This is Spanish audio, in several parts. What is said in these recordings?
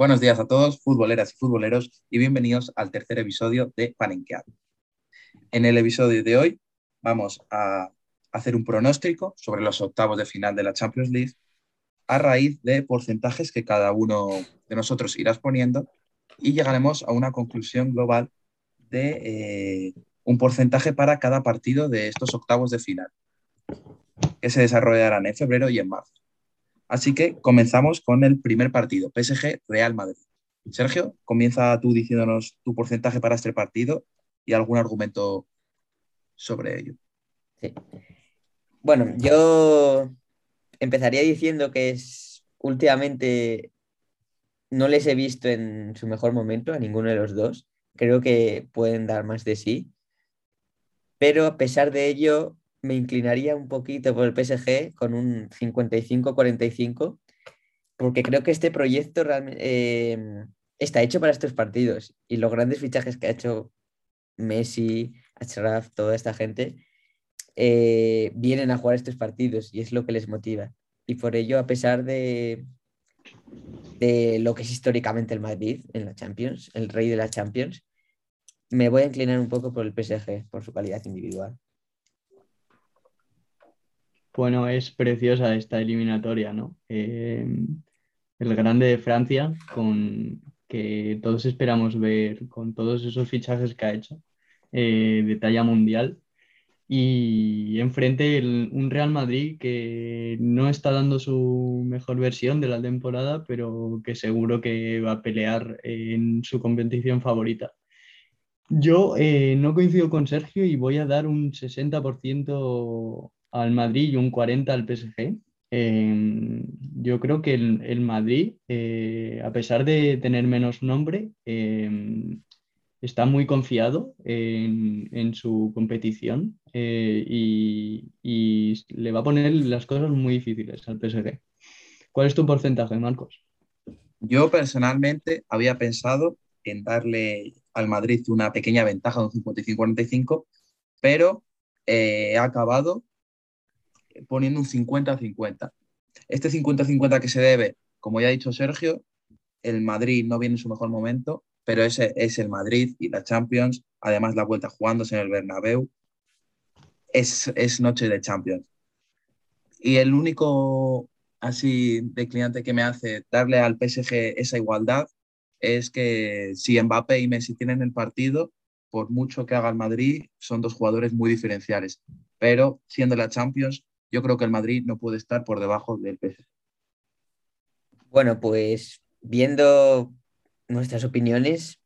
Buenos días a todos, futboleras y futboleros, y bienvenidos al tercer episodio de Panenqueado. En el episodio de hoy vamos a hacer un pronóstico sobre los octavos de final de la Champions League a raíz de porcentajes que cada uno de nosotros irá poniendo y llegaremos a una conclusión global de eh, un porcentaje para cada partido de estos octavos de final, que se desarrollarán en febrero y en marzo. Así que comenzamos con el primer partido, PSG-Real Madrid. Sergio, comienza tú diciéndonos tu porcentaje para este partido y algún argumento sobre ello. Sí. Bueno, yo empezaría diciendo que últimamente no les he visto en su mejor momento a ninguno de los dos. Creo que pueden dar más de sí. Pero a pesar de ello, me inclinaría un poquito por el PSG con un 55-45, porque creo que este proyecto em, está hecho para estos partidos y los grandes fichajes que ha hecho Messi, Achraf, toda esta gente, eh, vienen a jugar estos partidos y es lo que les motiva. Y por ello, a pesar de, de lo que es históricamente el Madrid en la Champions, el rey de la Champions, me voy a inclinar un poco por el PSG, por su calidad individual. Bueno, es preciosa esta eliminatoria, ¿no? Eh, el grande de Francia, con que todos esperamos ver con todos esos fichajes que ha hecho eh, de talla mundial. Y enfrente un Real Madrid que no está dando su mejor versión de la temporada, pero que seguro que va a pelear en su competición favorita. Yo eh, no coincido con Sergio y voy a dar un 60% al Madrid y un 40 al PSG. Em, yo creo que el, Madrid, eh, a pesar de tener menos nombre, em, está muy confiado en, su competición eh, y, le va a poner las cosas muy difíciles al PSG. ¿Cuál es tu porcentaje, Marcos? Yo personalmente había pensado en darle al Madrid una pequeña ventaja de un 55-45, pero eh, he acabado poniendo un 50-50. Este 50-50 que se debe, como ya ha dicho Sergio, el Madrid no viene en su mejor momento, pero ese es el Madrid y la Champions, además la vuelta jugándose en el Bernabéu, es, es noche de Champions. Y el único así declinante que me hace darle al PSG esa igualdad es que si Mbappé y Messi tienen el partido, por mucho que haga el Madrid, son dos jugadores muy diferenciales. Pero siendo la Champions, yo creo que el Madrid no puede estar por debajo del PSG. Bueno, pues viendo nuestras opiniones.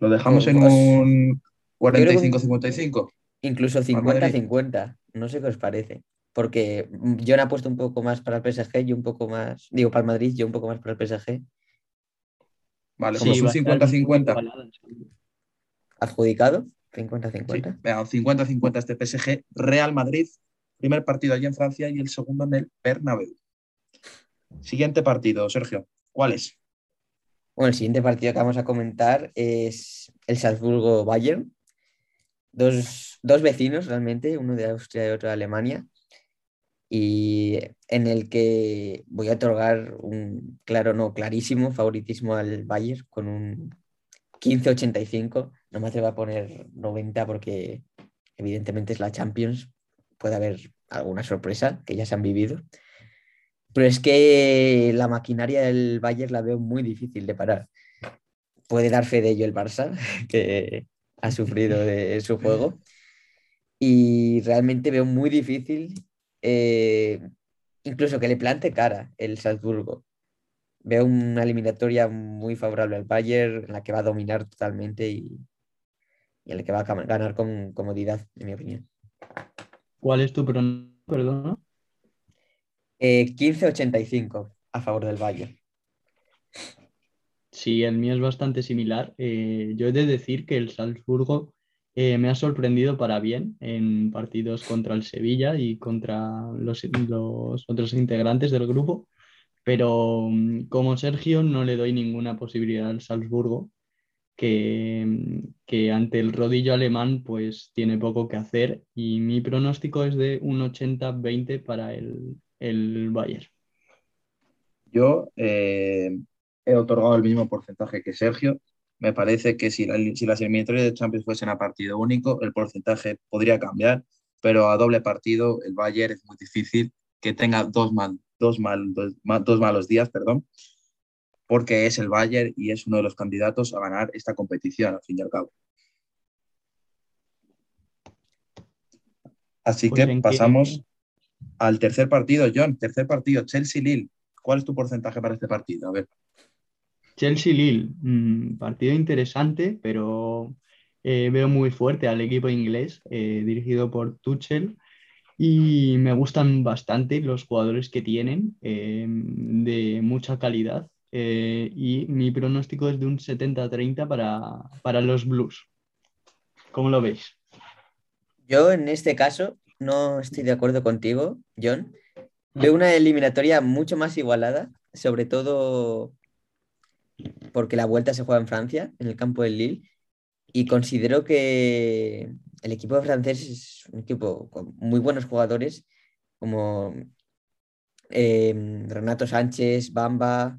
Lo dejamos en un 45-55. Incluso 50-50. No sé qué os parece. Porque yo he puesto un poco más para el PSG y un poco más. Digo, para el Madrid, yo un poco más para el PSG. Vale, somos un 50-50. ¿Adjudicado? 50-50. 50-50 este PSG. Real Madrid Primer partido allí en Francia y el segundo en el Bernabéu. Siguiente partido, Sergio. ¿Cuál es? Bueno, el siguiente partido que vamos a comentar es el Salzburgo-Bayern. Dos, vecinos realmente, uno de Austria y otro de Alemania. Y en el que voy a otorgar un claro, no, clarísimo favoritismo al Bayern con un 15-85. No me atrevo a poner 90 porque evidentemente es la Champions, puede haber alguna sorpresa que ya se han vivido. Pero es que la maquinaria del Bayern la veo muy difícil de parar. Puede dar fe de ello el Barça, que ha sufrido de su juego. Y realmente veo muy difícil eh, incluso que le plante cara el Salzburgo. Veo una eliminatoria muy favorable al Bayern, en la que va a dominar totalmente y, y en la que va a ganar con comodidad, en mi opinión. ¿Cuál es tu pronóstico, perdona? Eh, 15.85 a favor del Valle. Sí, el mío es bastante similar. Eh, yo he de decir que el Salzburgo eh, me ha sorprendido para bien en partidos contra el Sevilla y contra los, los otros integrantes del grupo, pero mm, como Sergio no le doy ninguna posibilidad al Salzburgo que, ante el rodillo alemán pues tiene poco que hacer y mi pronóstico es de un 80-20 para el, el Bayern. Yo, eh, he otorgado el mismo porcentaje que Sergio. Me parece que si, si las eliminatorias de Champions fuesen a partido único, el porcentaje podría cambiar, pero a doble partido el Bayern es muy difícil que tenga dos, mal, dos, mal, dos, malos días, perdón, porque es el Bayern y es uno de los candidatos a ganar esta competición, al fin y al cabo. Así pues que pasamos al tercer partido, John. Tercer partido, Chelsea-Lille. ¿Cuál es tu porcentaje para este partido? A ver. Chelsea-Lille, mm, partido interesante, pero eh, veo muy fuerte al equipo inglés eh, dirigido por Tuchel y me gustan bastante los jugadores que tienen eh, de mucha calidad y mi pronóstico es de un 70-30 para, para los Blues. ¿Cómo lo veis? Yo en este caso no estoy de acuerdo contigo, John. Veo una eliminatoria mucho más igualada, sobre todo porque la vuelta se juega en Francia, en el campo del Lille, y considero que el equipo francés es un equipo con muy buenos jugadores, como em, Renato Sánchez, Bamba,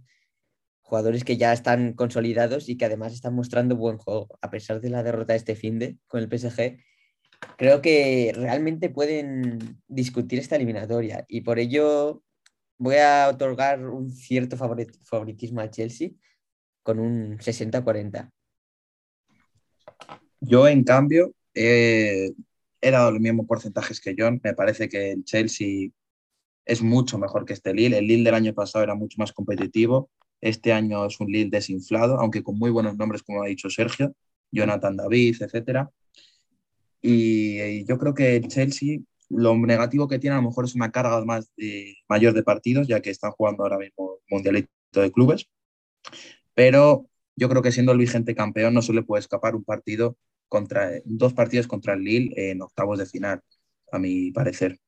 jugadores que ya están consolidados y que además están mostrando buen juego, a pesar de la derrota de este fin de con el PSG creo que realmente pueden discutir esta eliminatoria y por ello voy a otorgar un cierto favoritismo a Chelsea con un 60-40. Yo, en cambio, he dado los mismos porcentajes que John. Me parece que el Chelsea es mucho mejor que este Lille. El Lille del año pasado era mucho más competitivo. Este año es un Lille desinflado, aunque con muy buenos nombres, como ha dicho Sergio, Jonathan David, etcétera. Y, yo creo que el Chelsea, lo negativo que tiene a lo mejor es una carga más de, mayor de partidos, ya que están jugando ahora mismo Mundialito de Clubes. Pero yo creo que siendo el vigente campeón no se le puede escapar un partido contra, dos partidos contra el Lille en octavos de final, a mi parecer.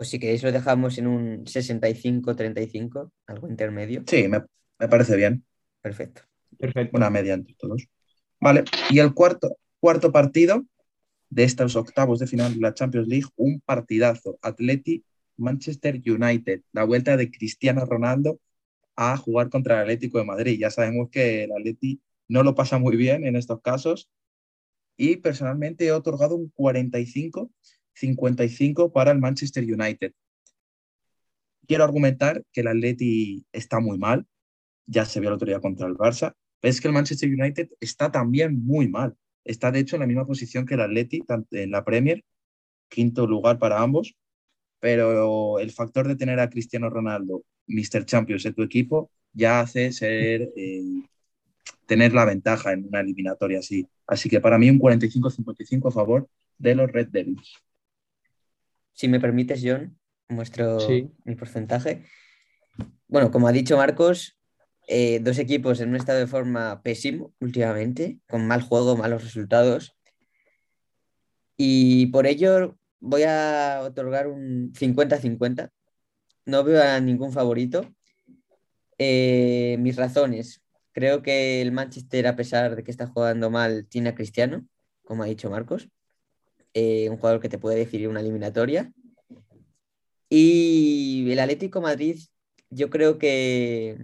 Pues si queréis lo dejamos en un 65-35, algo intermedio. Sí, me, me, parece bien. Perfecto. Perfecto. Una media entre todos. Vale, y el cuarto, cuarto partido de estos octavos de final de la Champions League, un partidazo. Atleti Manchester United, la vuelta de Cristiano Ronaldo a jugar contra el Atlético de Madrid. Ya sabemos que el Atleti no lo pasa muy bien en estos casos y personalmente he otorgado un 45-55 para el Manchester United. Quiero argumentar que el Atleti está muy mal, ya se vio otro día contra el Barça, pero es que el Manchester United está también muy mal. Está de hecho en la misma posición que el Atleti en la Premier, quinto lugar para ambos, pero el factor de tener a Cristiano Ronaldo, Mr. Champions en tu equipo, ya hace ser eh, tener la ventaja en una eliminatoria así. Así que para mí un 45-55 a favor de los Red Devils. Si me permites, John, muestro mi porcentaje. Bueno, como ha dicho Marcos, eh, dos equipos en un estado de forma pésimo últimamente, con mal juego, malos resultados. Y por ello voy a otorgar un 50-50. No veo a ningún favorito. Eh, mis razones. Creo que el Manchester, a pesar de que está jugando mal, tiene a Cristiano, como ha dicho Marcos. Eh, un jugador que te puede definir una eliminatoria. Y el Atlético Madrid, yo creo que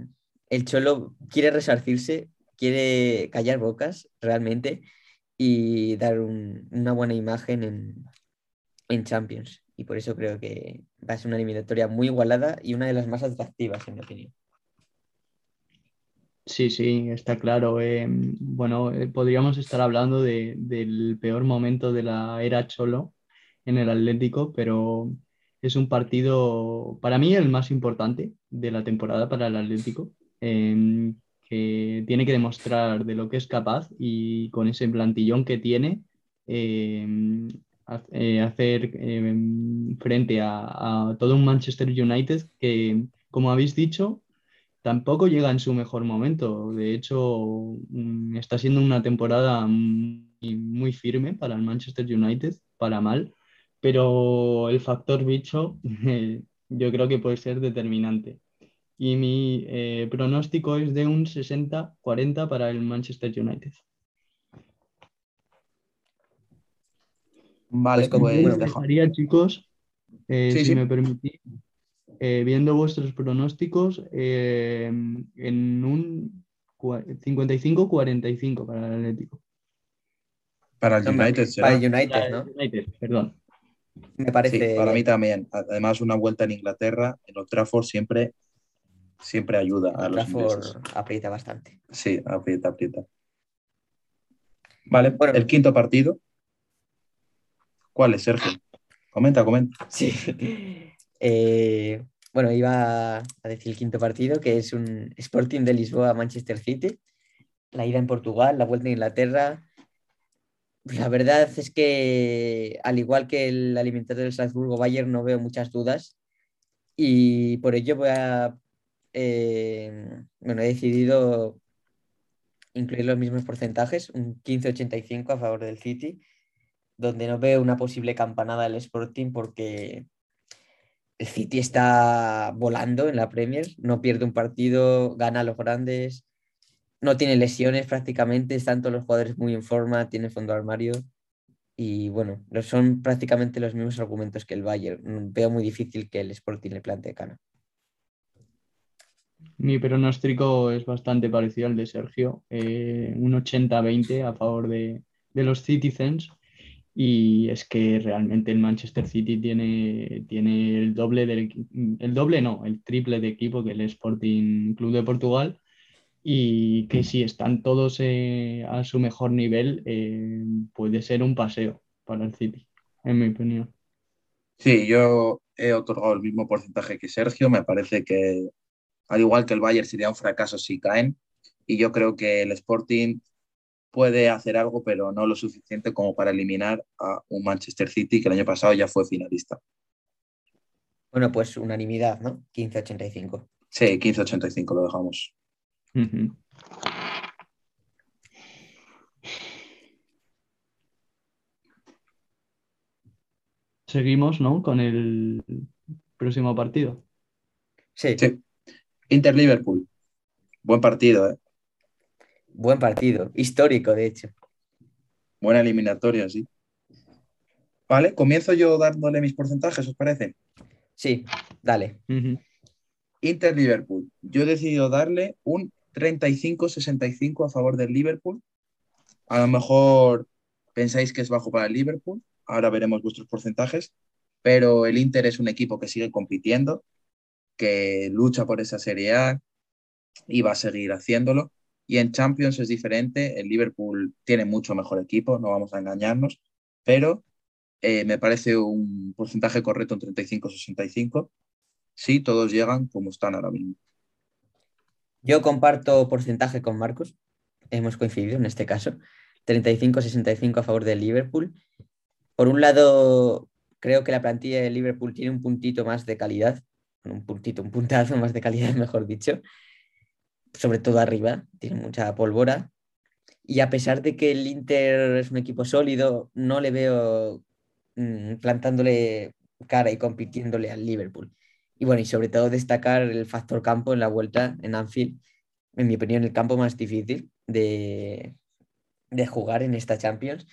el Cholo quiere resarcirse, quiere callar bocas realmente y dar una buena imagen en, Champions. Y por eso creo que va a ser una eliminatoria muy igualada y una de las más atractivas, en mi opinión. Sí, sí, está claro. Eh, bueno, eh, podríamos estar hablando del peor momento de la era Cholo en el Atlético, pero es un partido, para mí, el más importante de la temporada para el Atlético. Em, que tiene que demostrar de lo que es capaz y con ese plantillón que tiene, em, eh, hacer em, frente a, todo un Manchester United que, como habéis dicho, tampoco llega en su mejor momento. De hecho, mm, está siendo una temporada muy, muy firme para el Manchester United, para mal, pero el factor bicho yo creo que puede ser determinante y mi eh, pronóstico es de un 60-40 para el Manchester United. Vale, pues, pues dejaría, chicos, eh, si me permitís, eh, viendo vuestros pronósticos, eh, en un 55-45 para el Atlético. Para el United será. Para el United, ¿no? United, perdón. Me parece. Sí, para mí también. Además, una vuelta en Inglaterra, en Old Trafford, siempre, siempre ayuda a los Trafford ingleses. aprieta bastante. Sí, aprieta, aprieta. Vale, Bueno. el quinto partido. ¿Cuál es, Sergio? Comenta, comenta. Sí. Eh, bueno, iba a decir el quinto partido, que es un Sporting de Lisboa-Manchester City. La ida en Portugal, la vuelta en Inglaterra. La verdad es que, al igual que el alimentario del Salzburgo-Bayern, no veo muchas dudas. Y por ello voy a. eh, bueno, he decidido incluir los mismos porcentajes, un 15-85 a favor del City, donde no veo una posible campanada del Sporting porque el City está volando en la Premier, no pierde un partido, gana los grandes, no tiene lesiones prácticamente, están todos los jugadores muy en forma, tiene fondo armario y bueno, son prácticamente los mismos argumentos que el Bayern. Veo muy difícil que el Sporting le plantee cara. Mi pronóstico es bastante parecido al de Sergio, eh, un 80-20 a favor de, de los Citizens. Y es que realmente el Manchester City tiene, tiene el doble del el doble no, el triple de equipo que el Sporting Club de Portugal. Y que si están todos eh, a su mejor nivel, eh, puede ser un paseo para el City, en mi opinión. Sí, yo he otorgado el mismo porcentaje que Sergio. Me parece que, al igual que el Bayern, sería un fracaso si caen. Y yo creo que el Sporting puede hacer algo, pero no lo suficiente como para eliminar a un Manchester City que el año pasado ya fue finalista. Bueno, pues unanimidad, ¿no? 15-85. Sí, 15-85 lo dejamos. Seguimos, ¿no? Con el próximo partido. Sí, Sí. Inter-Liverpool. Buen partido, ¿eh? Buen partido, histórico de hecho. Buena eliminatoria, sí. Vale, comienzo yo dándole mis porcentajes, ¿os parece? Sí, dale. Ujú. Inter-Liverpool. Yo he decidido darle un 35-65 a favor del Liverpool. A lo mejor pensáis que es bajo para el Liverpool. Ahora veremos vuestros porcentajes. Pero el Inter es un equipo que sigue compitiendo, que lucha por esa Serie A y va a seguir haciéndolo. Y en Champions es diferente. El Liverpool tiene mucho mejor equipo, no vamos a engañarnos. Pero eh, me parece un porcentaje correcto, un 35-65. Sí, todos llegan como están ahora mismo. Yo comparto porcentaje con Marcos. Hemos coincidido en este caso. 35-65 a favor del Liverpool. Por un lado, creo que la plantilla de Liverpool tiene un puntito más de calidad. Un puntito, un puntazo más de calidad, mejor dicho. Sobre todo arriba, tiene mucha pólvora. Y a pesar de que el Inter es un equipo sólido, no le veo mm, plantándole cara y compitiéndole al Liverpool. Y bueno, y sobre todo destacar el factor campo en la vuelta en Anfield, en mi opinión, el campo más difícil de, de jugar en esta Champions,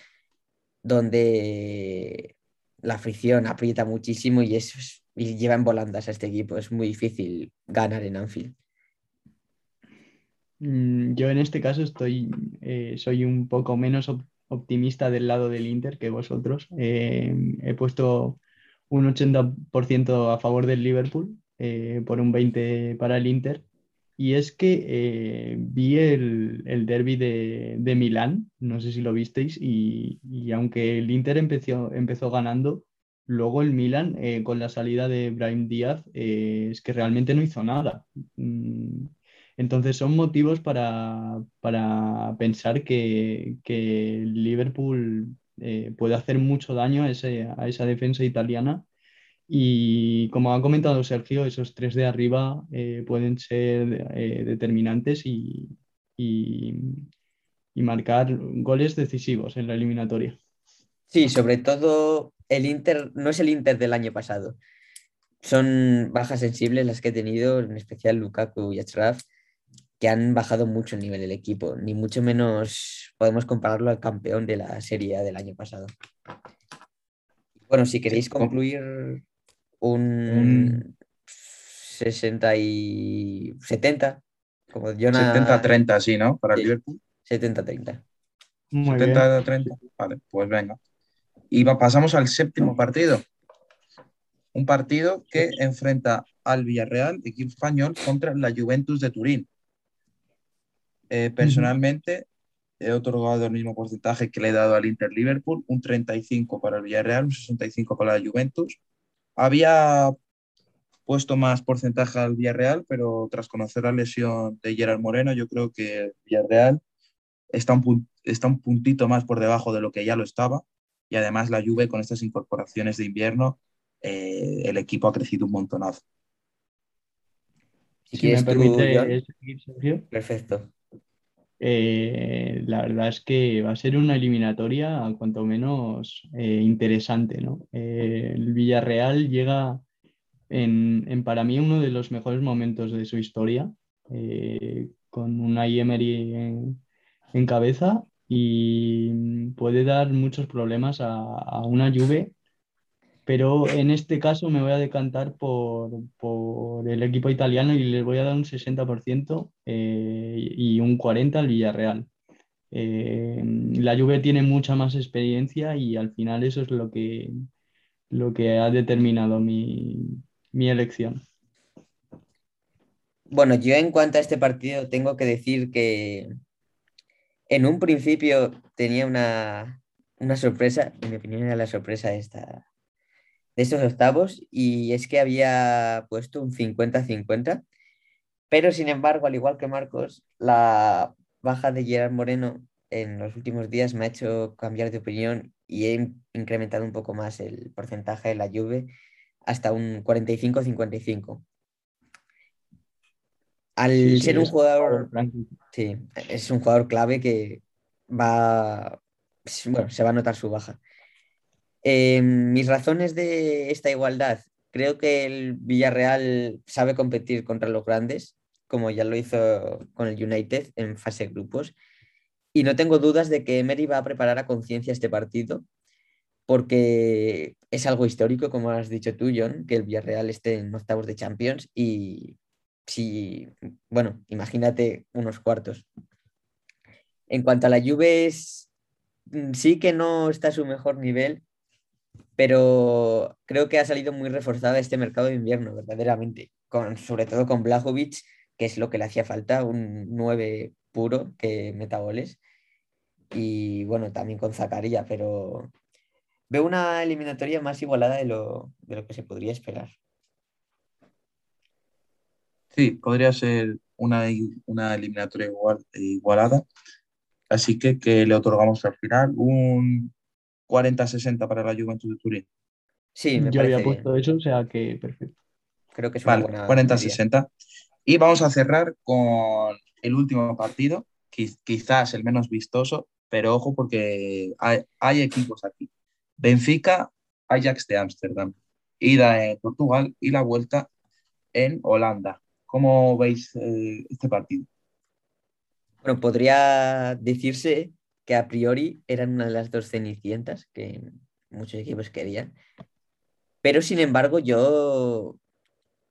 donde la fricción aprieta muchísimo y, es- y lleva en volandas a este equipo. Es muy difícil ganar en Anfield. Mm, Yo en este caso estoy, eh, soy un poco menos op- optimista del lado del Inter que vosotros. Eh, he puesto un 80% a favor del Liverpool, eh, por un 20% para el Inter. Y es que eh, vi el, el derby de, de Milán, no sé si lo visteis, y, y aunque el Inter empezó, empezó ganando, luego el Milan, eh, con la salida de Brahim Díaz, eh, es que realmente no hizo nada. Entonces son motivos para, para pensar que, que Liverpool eh, puede hacer mucho daño a, ese- a esa defensa italiana. Y como ha comentado Sergio, esos tres de arriba eh, pueden ser eh, determinantes y, y- y marcar goles decisivos en la eliminatoria. Sí, sobre todo el Inter, no es el Inter del año pasado. Son bajas sensibles las que he tenido, en especial Lukaku y Achraf, que han bajado mucho el nivel del equipo. Ni mucho menos podemos compararlo al campeón de la Serie A del año pasado. Bueno, si queréis concluir un, Un- 60 y 70, como Jonah... 70-30, sí, ¿no? Para el Sí. Liverpool. 70-30. Muy bien. 70-30. Vale, pues venga. Y pasamos al séptimo partido. Un partido que enfrenta al Villarreal, equipo español, contra la Juventus de Turín. Eh, personalmente, he otorgado el mismo porcentaje que le he dado al Inter Liverpool, un 35 para el Villarreal, un 65 para la Juventus. Había puesto más porcentaje al Villarreal, pero tras conocer la lesión de Gerard Moreno, yo creo que el Villarreal está un, está un puntito más por debajo de lo que ya lo estaba. Y además la Juve con estas incorporaciones de invierno, eh, el equipo ha crecido un montonazo. Si Si me tú, permite Sergio. perfecto. Eh, la verdad es que va a ser una eliminatoria cuanto menos eh, interesante, ¿no? Eh, el Villarreal llega en, para mí uno de los mejores momentos de su historia, con una Emery en, en cabeza y puede dar muchos problemas a, a una Juve, pero en este caso me voy a decantar por, por el equipo italiano y les voy a dar un 60% eh, y un 40% al Villarreal. Eh, la Juve tiene mucha más experiencia y al final eso es lo que, lo que ha determinado mi, mi elección. Bueno, yo en cuanto a este partido tengo que decir que en un principio tenía una, una sorpresa, en mi opinión era la sorpresa esta, de estos octavos, y es que había puesto un 50-50, pero sin embargo, al igual que Marcos, la baja de Gerard Moreno en los últimos días me ha hecho cambiar de opinión y he incrementado un poco más el porcentaje de la Juve hasta un 45-55. Al Sí, sí, ser un jugador, sí, es un jugador clave que va, bueno, se va a notar su baja. Eh, mis razones de esta igualdad, creo que el Villarreal sabe competir contra los grandes, como ya lo hizo con el United en fase grupos, y no tengo dudas de que Emery va a preparar a conciencia este partido, porque es algo histórico, como has dicho tú, John, que el Villarreal esté en octavos de Champions y si, bueno, imagínate unos cuartos. En cuanto a la Juve, mm, sí que no está a su mejor nivel, pero creo que ha salido muy reforzada este mercado de invierno, verdaderamente, con, sobre todo con Blajovic, que es lo que le hacía falta, un 9 puro que meta goles, y bueno, también con Zacarías, pero veo una eliminatoria más igualada de lo, de lo que se podría esperar. Sí, podría ser una, una eliminatoria igual, igualada. Así que, que le otorgamos al final un 40-60 para la Juventus de Turín. Sí, me Yo había parece puesto bien. eso, o sea que perfecto. Creo que es una Vale, buena media. 40-60. Y vamos a cerrar con el último partido, quiz- quizás el menos vistoso, pero ojo porque hay, hay equipos aquí. Benfica, Ajax de Ámsterdam, ida en Portugal y la vuelta en Holanda. ¿Cómo veis eh, este partido? Bueno, podría decirse que a priori eran una de las dos cenicientas que muchos equipos querían. Pero sin embargo, yo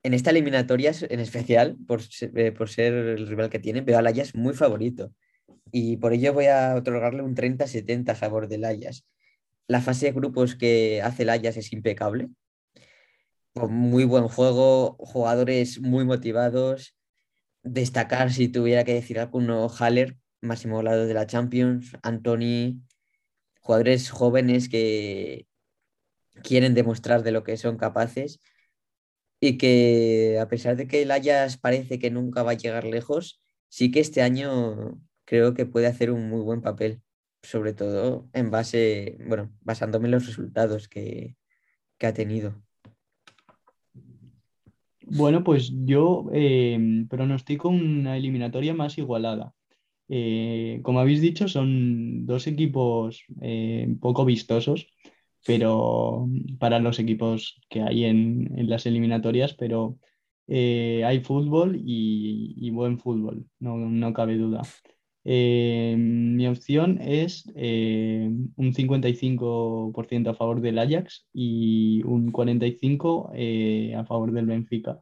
en esta eliminatoria, en especial, por ser, eh, por ser el rival que tiene, veo al Ajax muy favorito. Y por ello voy a otorgarle un 30-70 a favor del Ajax. La fase de grupos que hace el Ajax es impecable. Con muy buen juego, jugadores muy motivados. Destacar, si tuviera que decir alguno, Haller, máximo goleador de la Champions, Anthony, jugadores jóvenes que quieren demostrar de lo que son capaces y que a pesar de que el Ajax parece que nunca va a llegar lejos, sí que este año creo que puede hacer un muy buen papel, sobre todo en base, bueno, basándome en los resultados que, que ha tenido. Bueno, pues yo eh, pronostico una eliminatoria más igualada. Eh, como habéis dicho, son dos equipos eh, poco vistosos, pero para los equipos que hay en, las eliminatorias, pero eh, hay fútbol y, buen fútbol, no, no cabe duda. Mi opción es un 55% a favor del Ajax y un 45% eh, a favor del Benfica.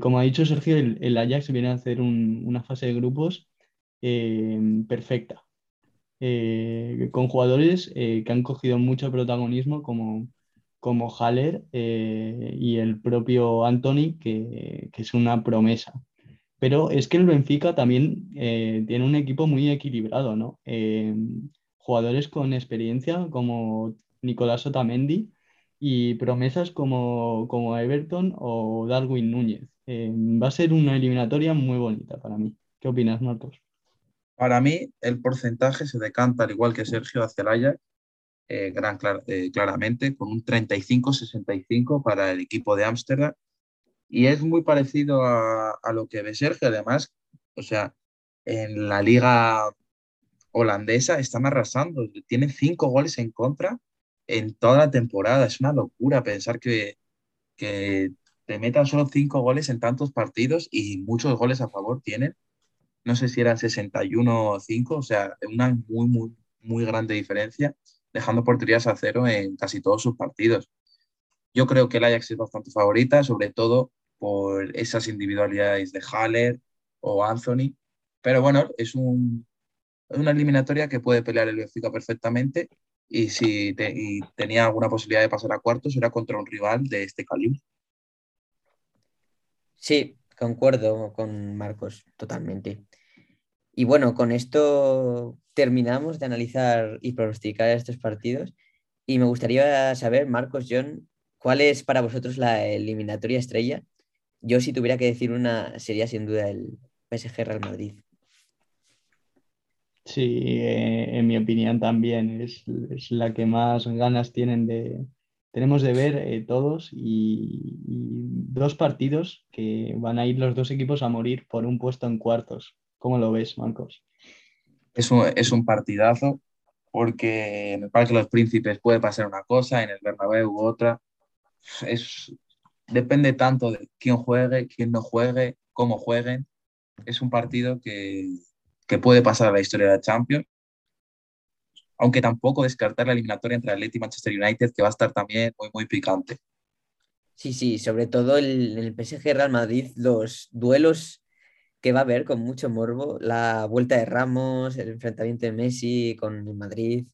Como ha dicho Sergio, el, Ajax viene a hacer una fase de grupos eh, perfecta, eh, con jugadores que han cogido mucho protagonismo como, como Haller y el propio Anthony, que, que, es una promesa. Pero es que el Benfica también tiene un equipo muy equilibrado, ¿no? jugadores con experiencia como Nicolás Otamendi, y promesas como, como Everton o Darwin Núñez. Eh, va a ser una eliminatoria muy bonita para mí. ¿Qué opinas, Marcos? Para mí, el porcentaje se decanta, al igual que Sergio, hacia el Ajax, eh, gran, eh, claramente, con un 35-65 para el equipo de Ámsterdam. Y es muy parecido a, a, lo que ve Sergio, además, o sea, en la liga holandesa están arrasando, tiene cinco goles en contra en toda la temporada. Es una locura pensar que, que te metan solo cinco goles en tantos partidos y muchos goles a favor tienen. No sé si eran 61 o 5, o sea, una muy, muy, muy grande diferencia, dejando porterías a cero en casi todos sus partidos. Yo creo que el Ajax es bastante favorita, sobre todo por esas individualidades de Haller o Anthony. Pero bueno, es un, una eliminatoria que puede pelear el Benfica perfectamente y si tenía alguna posibilidad de pasar a cuartos era contra un rival de este calibre. Sí, concuerdo con Marcos totalmente. Y bueno, con esto terminamos de analizar y pronosticar estos partidos. Y me gustaría saber, Marcos, John, ¿cuál es para vosotros la eliminatoria estrella? Yo si tuviera que decir una, sería sin duda el PSG Real Madrid. Sí, eh, en mi opinión también es, la que más ganas tienen de, tenemos de ver eh, todos y, dos partidos que van a ir los dos equipos a morir por un puesto en cuartos. ¿Cómo lo ves, Marcos? Es un, es un partidazo porque en el Parque de los Príncipes puede pasar una cosa, en el Bernabéu otra. Es, depende tanto de quién juegue, quién no juegue, cómo jueguen. Es un partido que, que puede pasar a la historia de la Champions. Aunque tampoco descartar la eliminatoria entre Atleti y Manchester United, que va a estar también muy, muy picante. Sí, sí, sobre todo el, el PSG Real Madrid, los duelos que va a haber con mucho morbo, la vuelta de Ramos, el enfrentamiento de Messi con el Madrid,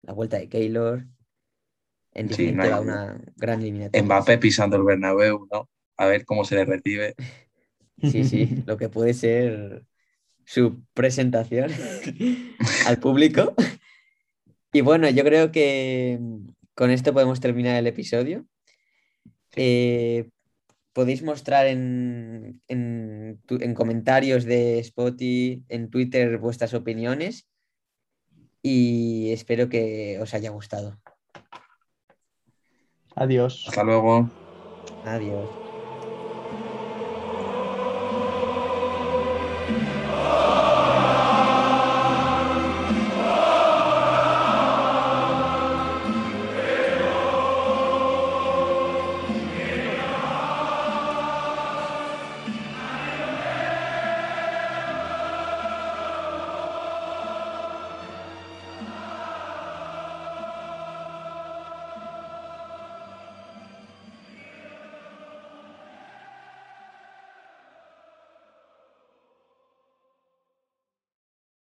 la vuelta de Keylor. En definitiva, una gran eliminatoria. Mbappé pisando el Bernabéu, ¿no? A ver cómo se le recibe. Sí, sí, lo que puede ser su presentación al público. Y bueno, yo creo que con esto podemos terminar el episodio. Eh, podéis mostrar en, en, comentarios de Spotify, en Twitter, vuestras opiniones y espero que os haya gustado. Adiós. Hasta luego. Adiós.